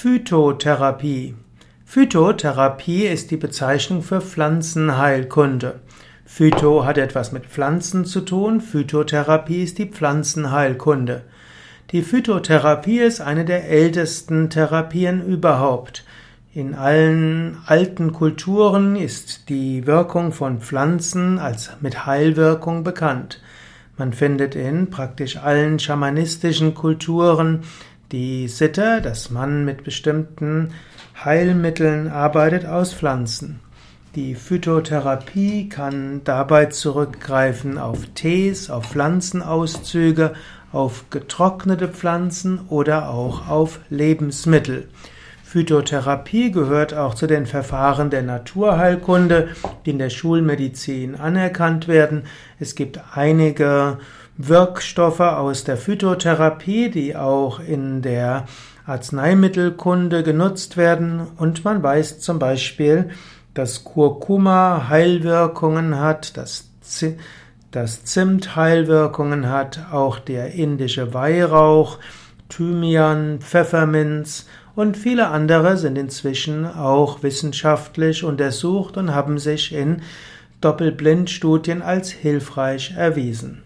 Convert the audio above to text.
Phytotherapie. Phytotherapie ist die Bezeichnung für Pflanzenheilkunde. Phyto hat etwas mit Pflanzen zu tun, Phytotherapie ist die Pflanzenheilkunde. Die Phytotherapie ist eine der ältesten Therapien überhaupt. In allen alten Kulturen ist die Wirkung von Pflanzen als mit Heilwirkung bekannt. Man findet in praktisch allen schamanistischen Kulturen die Sitte, dass man mit bestimmten Heilmitteln arbeitet aus Pflanzen. Die Phytotherapie kann dabei zurückgreifen auf Tees, auf Pflanzenauszüge, auf getrocknete Pflanzen oder auch auf Lebensmittel. Phytotherapie gehört auch zu den Verfahren der Naturheilkunde, die in der Schulmedizin anerkannt werden. Es gibt einige Wirkstoffe aus der Phytotherapie, die auch in der Arzneimittelkunde genutzt werden. Und man weiß zum Beispiel, dass Kurkuma Heilwirkungen hat, dass, dass Zimt Heilwirkungen hat, auch der indische Weihrauch, Thymian, Pfefferminz und viele andere sind inzwischen auch wissenschaftlich untersucht und haben sich in Doppelblindstudien als hilfreich erwiesen.